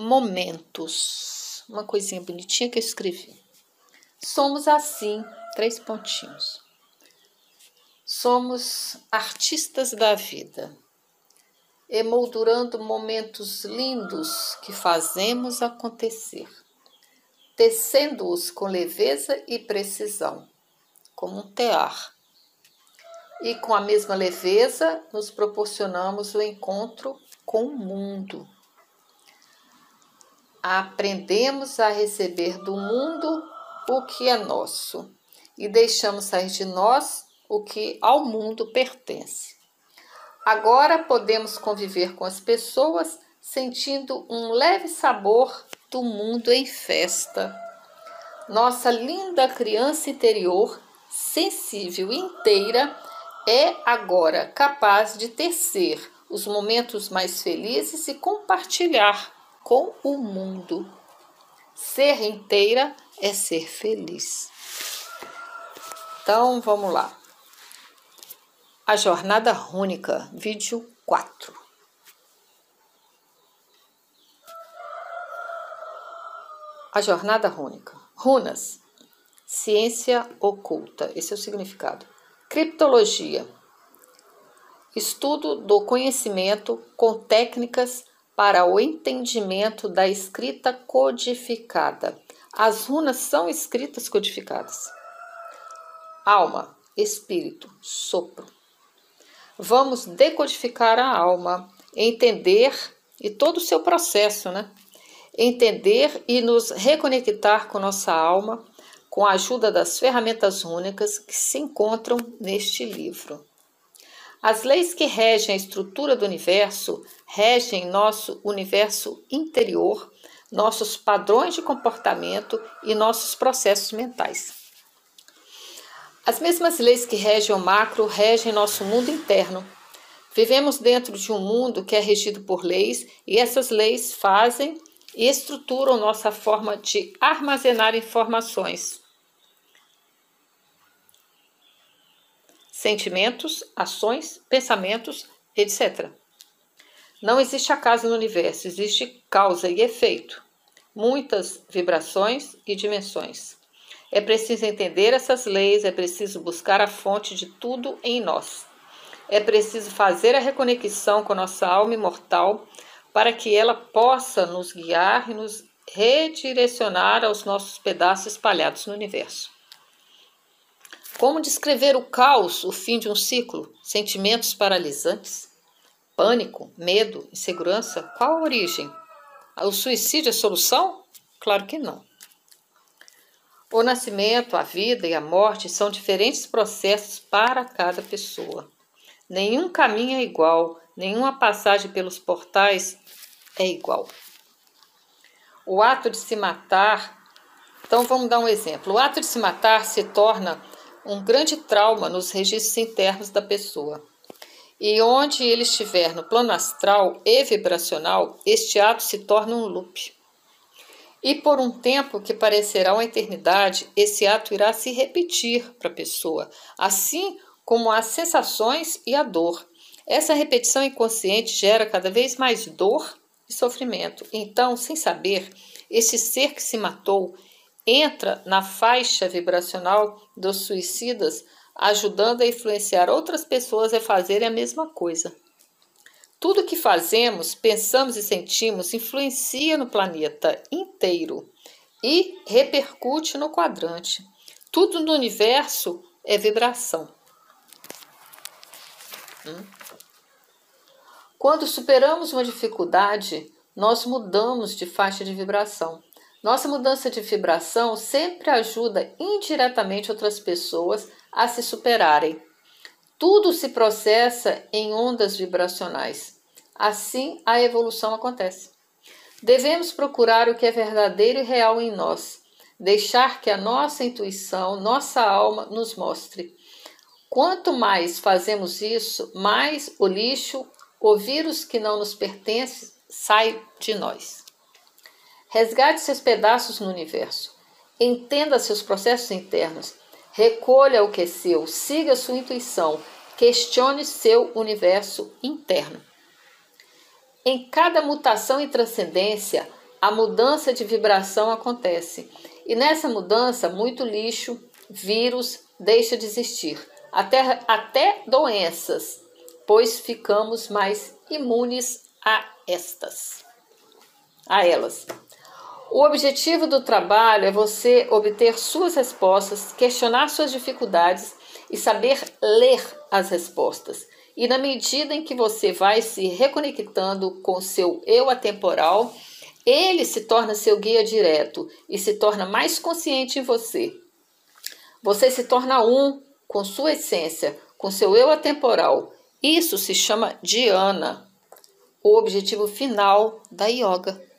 momentos. Uma coisinha bonitinha que eu escrevi. Somos assim, três pontinhos. Somos artistas da vida, emoldurando momentos lindos que fazemos acontecer, tecendo-os com leveza e precisão, como um tear. E com a mesma leveza, nos proporcionamos o encontro com o mundo. Aprendemos a receber do mundo o que é nosso e deixamos sair de nós o que ao mundo pertence. Agora podemos conviver com as pessoas sentindo um leve sabor do mundo em festa. Nossa linda criança interior, sensível inteira, é agora capaz de tecer os momentos mais felizes e compartilhar com o mundo. Ser inteira é ser feliz. Então vamos lá. A Jornada Rúnica, vídeo 4. A Jornada Rúnica. Runas. Ciência oculta. Esse é o significado. Criptologia. Estudo do conhecimento com técnicas para o entendimento da escrita codificada. As runas são escritas codificadas. Alma, espírito, sopro vamos decodificar a alma, entender e todo o seu processo, né? Entender e nos reconectar com nossa alma com a ajuda das ferramentas únicas que se encontram neste livro. As leis que regem a estrutura do universo regem nosso universo interior, nossos padrões de comportamento e nossos processos mentais. As mesmas leis que regem o macro regem nosso mundo interno. Vivemos dentro de um mundo que é regido por leis e essas leis fazem e estruturam nossa forma de armazenar informações. Sentimentos, ações, pensamentos, etc. Não existe acaso no universo, existe causa e efeito, muitas vibrações e dimensões. É preciso entender essas leis, é preciso buscar a fonte de tudo em nós. É preciso fazer a reconexão com nossa alma imortal para que ela possa nos guiar e nos redirecionar aos nossos pedaços espalhados no universo. Como descrever o caos, o fim de um ciclo, sentimentos paralisantes? Pânico, medo, insegurança? Qual a origem? O suicídio é solução? Claro que não. O nascimento, a vida e a morte são diferentes processos para cada pessoa. Nenhum caminho é igual, nenhuma passagem pelos portais é igual. O ato de se matar. Então vamos dar um exemplo. O ato de se matar se torna um grande trauma nos registros internos da pessoa. E onde ele estiver no plano astral e vibracional, este ato se torna um loop. E por um tempo que parecerá uma eternidade, esse ato irá se repetir para a pessoa, assim como as sensações e a dor. Essa repetição inconsciente gera cada vez mais dor e sofrimento. Então, sem saber, esse ser que se matou entra na faixa vibracional dos suicidas, ajudando a influenciar outras pessoas a fazerem a mesma coisa. Tudo que fazemos, pensamos e sentimos influencia no planeta inteiro e repercute no quadrante. Tudo no universo é vibração. Hum? Quando superamos uma dificuldade, nós mudamos de faixa de vibração. Nossa mudança de vibração sempre ajuda indiretamente outras pessoas a se superarem. Tudo se processa em ondas vibracionais. Assim, a evolução acontece. Devemos procurar o que é verdadeiro e real em nós, deixar que a nossa intuição, nossa alma nos mostre. Quanto mais fazemos isso, mais o lixo, o vírus que não nos pertence, sai de nós. Resgate seus pedaços no universo. Entenda seus processos internos Recolha o que é seu, siga sua intuição, questione seu universo interno. Em cada mutação e transcendência, a mudança de vibração acontece. E nessa mudança, muito lixo, vírus deixa de existir, até, até doenças, pois ficamos mais imunes a estas, a elas. O objetivo do trabalho é você obter suas respostas, questionar suas dificuldades e saber ler as respostas. E na medida em que você vai se reconectando com seu eu atemporal, ele se torna seu guia direto e se torna mais consciente em você. Você se torna um com sua essência, com seu eu atemporal. Isso se chama dhyana, o objetivo final da yoga.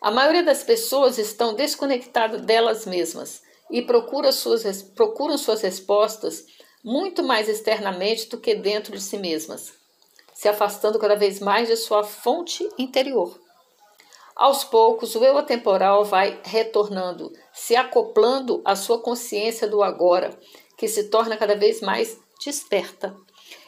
A maioria das pessoas estão desconectadas delas mesmas e procuram suas, procuram suas respostas muito mais externamente do que dentro de si mesmas, se afastando cada vez mais de sua fonte interior. Aos poucos, o eu atemporal vai retornando, se acoplando à sua consciência do agora, que se torna cada vez mais desperta.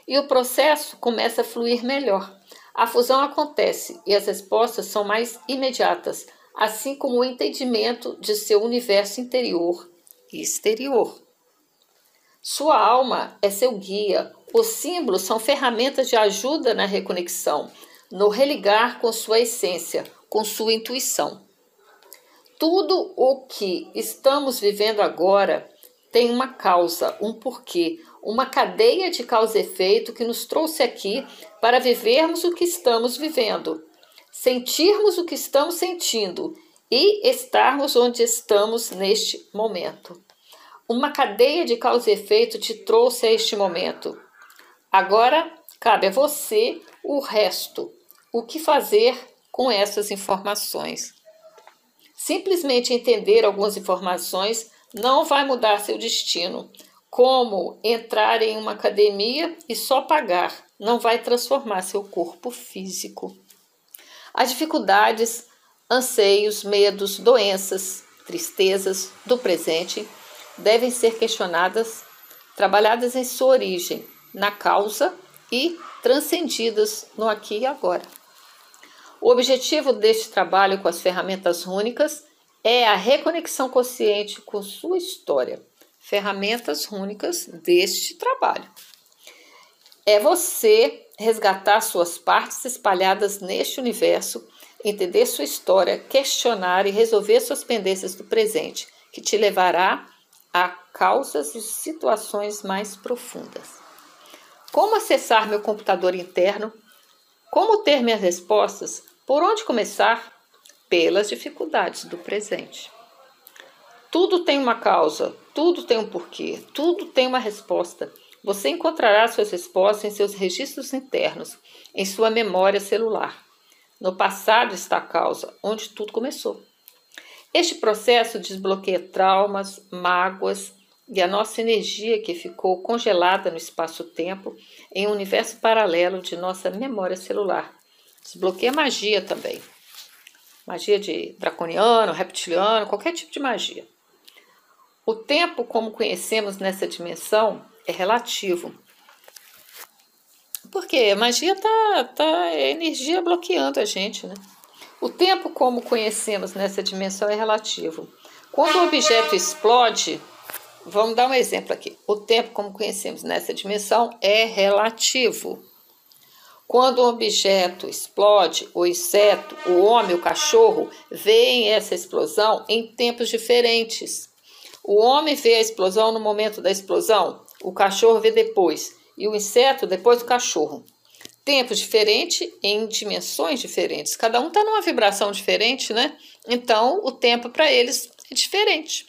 E o processo começa a fluir melhor. A fusão acontece e as respostas são mais imediatas, assim como o entendimento de seu universo interior e exterior. Sua alma é seu guia. Os símbolos são ferramentas de ajuda na reconexão, no religar com sua essência, com sua intuição. Tudo o que estamos vivendo agora tem uma causa, um porquê, uma cadeia de causa e efeito que nos trouxe aqui para vivermos o que estamos vivendo, sentirmos o que estamos sentindo e estarmos onde estamos neste momento. Uma cadeia de causa e efeito te trouxe a este momento. Agora cabe a você o resto. O que fazer com essas informações? Simplesmente entender algumas informações não vai mudar seu destino. Como entrar em uma academia e só pagar não vai transformar seu corpo físico. As dificuldades, anseios, medos, doenças, tristezas do presente devem ser questionadas, trabalhadas em sua origem, na causa e transcendidas no aqui e agora. O objetivo deste trabalho com as ferramentas rúnicas é a reconexão consciente com sua história. Ferramentas rúnicas deste trabalho. É você resgatar suas partes espalhadas neste universo, entender sua história, questionar e resolver suas pendências do presente, que te levará a causas e situações mais profundas. Como acessar meu computador interno? Como ter minhas respostas? Por onde começar? pelas dificuldades do presente. Tudo tem uma causa, tudo tem um porquê, tudo tem uma resposta. Você encontrará suas respostas em seus registros internos, em sua memória celular. No passado está a causa, onde tudo começou. Este processo desbloqueia traumas, mágoas e a nossa energia que ficou congelada no espaço-tempo em um universo paralelo de nossa memória celular. Desbloqueia magia também magia de draconiano, reptiliano, qualquer tipo de magia. O tempo, como conhecemos nessa dimensão, é relativo. Porque a magia tá, tá é energia bloqueando a gente, né? O tempo, como conhecemos nessa dimensão, é relativo. Quando o objeto explode, vamos dar um exemplo aqui. O tempo, como conhecemos nessa dimensão, é relativo. Quando um objeto explode, o inseto, o homem, o cachorro, veem essa explosão em tempos diferentes. O homem vê a explosão no momento da explosão, o cachorro vê depois, e o inseto depois do cachorro. Tempos diferentes em dimensões diferentes. Cada um está numa vibração diferente, né? Então o tempo para eles é diferente.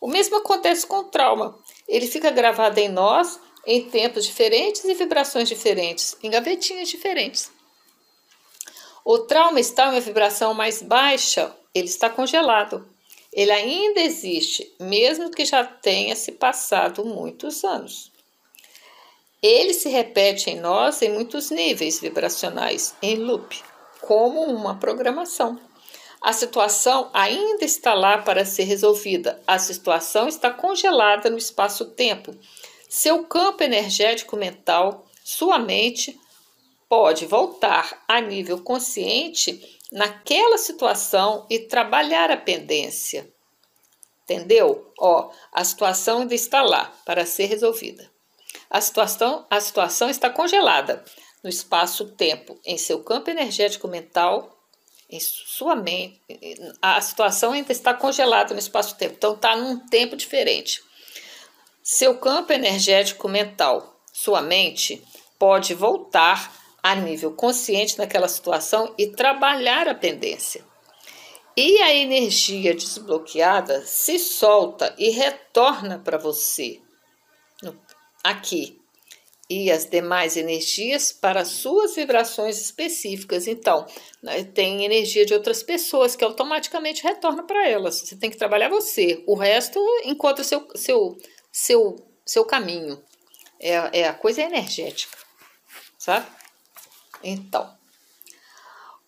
O mesmo acontece com o trauma. Ele fica gravado em nós em tempos diferentes e vibrações diferentes, em gavetinhas diferentes. O trauma está em uma vibração mais baixa, ele está congelado. Ele ainda existe, mesmo que já tenha se passado muitos anos. Ele se repete em nós em muitos níveis vibracionais, em loop, como uma programação. A situação ainda está lá para ser resolvida. A situação está congelada no espaço-tempo seu campo energético mental, sua mente, pode voltar a nível consciente naquela situação e trabalhar a pendência. Entendeu? Ó, a situação ainda está lá para ser resolvida. A situação, a situação está congelada no espaço-tempo, em seu campo energético mental, em sua mente. A situação ainda está congelada no espaço-tempo, então está num tempo diferente. Seu campo energético mental, sua mente, pode voltar a nível consciente naquela situação e trabalhar a pendência. E a energia desbloqueada se solta e retorna para você aqui. E as demais energias para suas vibrações específicas. Então, né, tem energia de outras pessoas que automaticamente retorna para elas. Você tem que trabalhar você. O resto encontra seu, seu, seu, seu caminho. É, é a coisa energética, sabe? Então,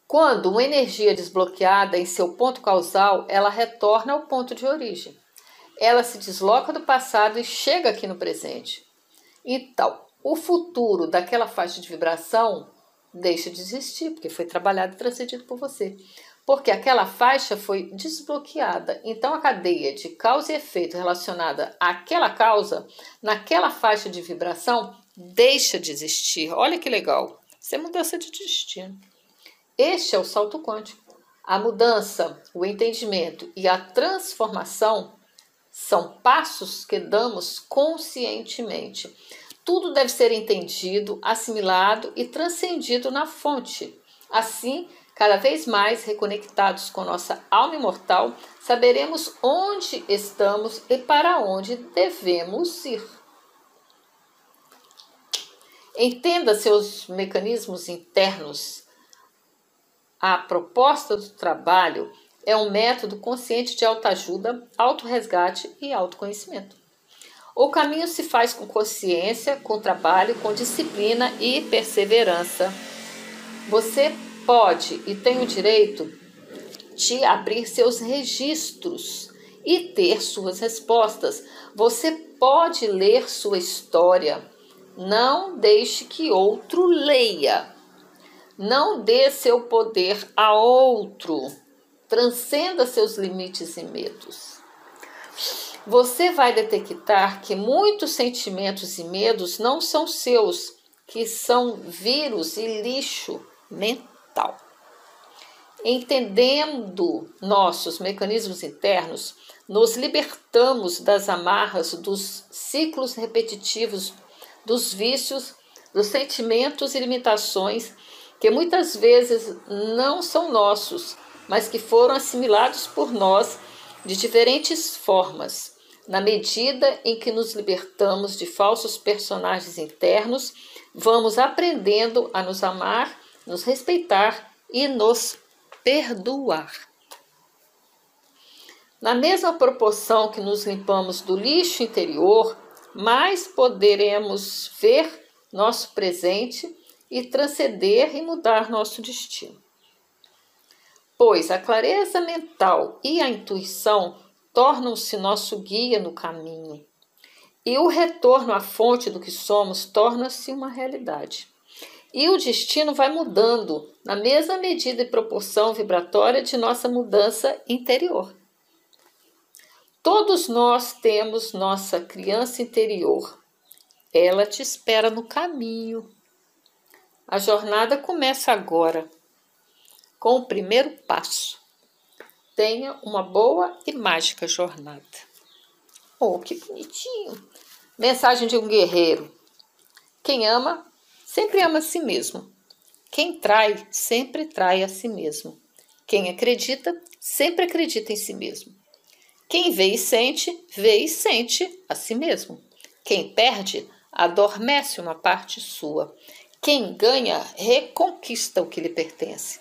quando uma energia é desbloqueada em seu ponto causal, ela retorna ao ponto de origem. Ela se desloca do passado e chega aqui no presente. Então, o futuro daquela faixa de vibração deixa de existir, porque foi trabalhado e transcedido por você. Porque aquela faixa foi desbloqueada. Então, a cadeia de causa e efeito relacionada àquela causa, naquela faixa de vibração, deixa de existir. Olha que legal. Isso é mudança de destino. Este é o salto quântico. A mudança, o entendimento e a transformação são passos que damos conscientemente. Tudo deve ser entendido, assimilado e transcendido na fonte. Assim, cada vez mais reconectados com nossa alma imortal, saberemos onde estamos e para onde devemos ir. Entenda seus mecanismos internos a proposta do trabalho é um método consciente de autoajuda, autorresgate e autoconhecimento. O caminho se faz com consciência, com trabalho, com disciplina e perseverança. Você pode e tem o direito de abrir seus registros e ter suas respostas. Você pode ler sua história. Não deixe que outro leia. Não dê seu poder a outro. Transcenda seus limites e medos. Você vai detectar que muitos sentimentos e medos não são seus, que são vírus e lixo mental. Entendendo nossos mecanismos internos, nos libertamos das amarras dos ciclos repetitivos, dos vícios, dos sentimentos e limitações que muitas vezes não são nossos, mas que foram assimilados por nós de diferentes formas. Na medida em que nos libertamos de falsos personagens internos, vamos aprendendo a nos amar, nos respeitar e nos perdoar. Na mesma proporção que nos limpamos do lixo interior, mais poderemos ver nosso presente e transcender e mudar nosso destino. Pois a clareza mental e a intuição tornam-se nosso guia no caminho, e o retorno à fonte do que somos torna-se uma realidade. E o destino vai mudando na mesma medida e proporção vibratória de nossa mudança interior. Todos nós temos nossa criança interior. Ela te espera no caminho a jornada começa agora, com o primeiro passo. Tenha uma boa e mágica jornada. Oh, que bonitinho! Mensagem de um guerreiro. Quem ama, sempre ama a si mesmo. Quem trai, sempre trai a si mesmo. Quem acredita, sempre acredita em si mesmo. Quem vê e sente, vê e sente a si mesmo. Quem perde, adormece uma parte sua. Quem ganha reconquista o que lhe pertence.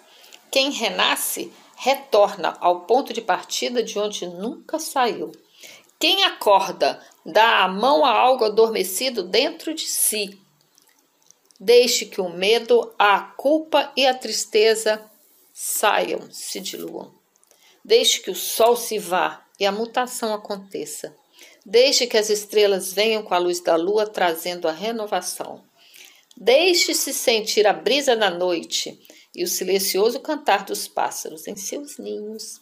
Quem renasce retorna ao ponto de partida de onde nunca saiu. Quem acorda dá a mão a algo adormecido dentro de si. Deixe que o medo, a culpa e a tristeza saiam, se diluam. Deixe que o sol se vá e a mutação aconteça. Deixe que as estrelas venham com a luz da lua trazendo a renovação. Deixe-se sentir a brisa da noite e o silencioso cantar dos pássaros em seus ninhos.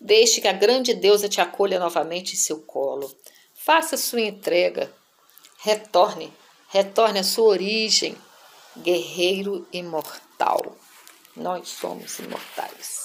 Deixe que a grande deusa te acolha novamente em seu colo. Faça sua entrega. Retorne, retorne à sua origem, guerreiro imortal. Nós somos imortais.